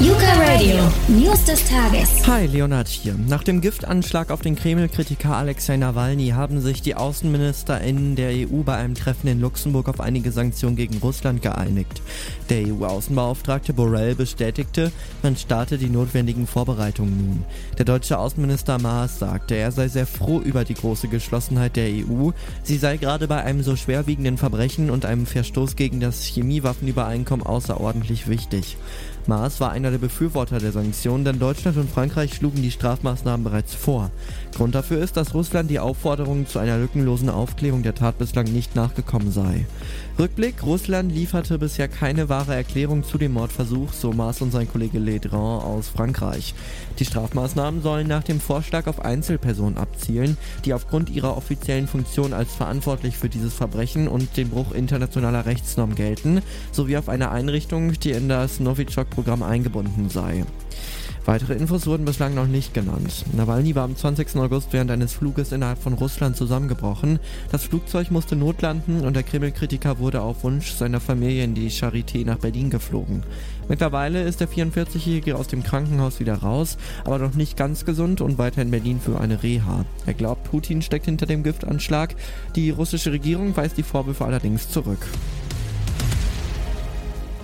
Yuka Radio, News des Tages. Hi, Leonard hier. Nach dem Giftanschlag auf den Kreml-Kritiker Alexei Nawalny haben sich die AußenministerInnen der EU bei einem Treffen in Luxemburg auf einige Sanktionen gegen Russland geeinigt. Der EU-Außenbeauftragte Borrell bestätigte, man starte die notwendigen Vorbereitungen nun. Der deutsche Außenminister Maas sagte, er sei sehr froh über die große Geschlossenheit der EU. Sie sei gerade bei einem so schwerwiegenden Verbrechen und einem Verstoß gegen das Chemiewaffenübereinkommen außerordentlich wichtig. Maas war einer der Befürworter der Sanktionen, denn Deutschland und Frankreich schlugen die Strafmaßnahmen bereits vor. Grund dafür ist, dass Russland die Aufforderungen zu einer lückenlosen Aufklärung der Tat bislang nicht nachgekommen sei. Rückblick, Russland lieferte bisher keine wahre Erklärung zu dem Mordversuch, so Maas und sein Kollege Ledran aus Frankreich. Die Strafmaßnahmen sollen nach dem Vorschlag auf Einzelpersonen abzielen, die aufgrund ihrer offiziellen Funktion als verantwortlich für dieses Verbrechen und den Bruch internationaler Rechtsnormen gelten, sowie auf eine Einrichtung, die in das Novichok-Programm eingebunden sei. Weitere Infos wurden bislang noch nicht genannt. Nawalny war am 20. August während eines Fluges innerhalb von Russland zusammengebrochen. Das Flugzeug musste notlanden und der Kreml-Kritiker wurde auf Wunsch seiner Familie in die Charité nach Berlin geflogen. Mittlerweile ist der 44-Jährige aus dem Krankenhaus wieder raus, aber noch nicht ganz gesund und weiter in Berlin für eine Reha. Er glaubt, Putin steckt hinter dem Giftanschlag. Die russische Regierung weist die Vorwürfe allerdings zurück.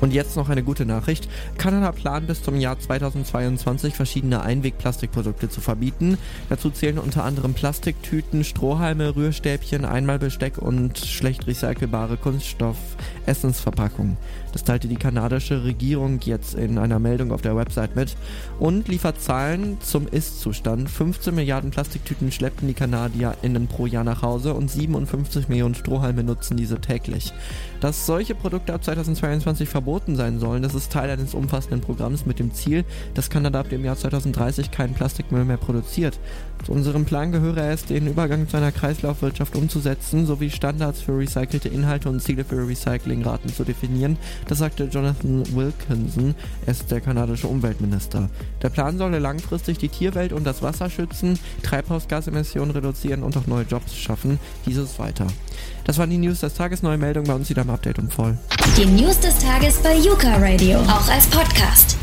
Und jetzt noch eine gute Nachricht. Kanada plant bis zum Jahr 2022 verschiedene Einwegplastikprodukte zu verbieten. Dazu zählen unter anderem Plastiktüten, Strohhalme, Rührstäbchen, Einmalbesteck und schlecht recycelbare Kunststoff-Essensverpackungen. Das teilte die kanadische Regierung jetzt in einer Meldung auf der Website mit und liefert Zahlen zum Ist-Zustand. 15 Milliarden Plastiktüten schleppten die KanadierInnen pro Jahr nach Hause und 57 Millionen Strohhalme nutzen diese täglich. Dass solche Produkte ab 2022 verboten verboten sein sollen. Das ist Teil eines umfassenden Programms mit dem Ziel, dass Kanada ab dem Jahr 2030 keinen Plastikmüll mehr produziert. Zu unserem Plan gehöre es, den Übergang zu einer Kreislaufwirtschaft umzusetzen, sowie Standards für recycelte Inhalte und Ziele für Recyclingraten zu definieren. Das sagte Jonathan Wilkinson, er ist der kanadische Umweltminister. Der Plan solle langfristig die Tierwelt und das Wasser schützen, Treibhausgasemissionen reduzieren und auch neue Jobs schaffen. Dieses weiter. Das waren die News des Tages. Neue Meldung bei uns wieder im Update und voll. Die News des Tages bei Yuka Radio. Auch als Podcast.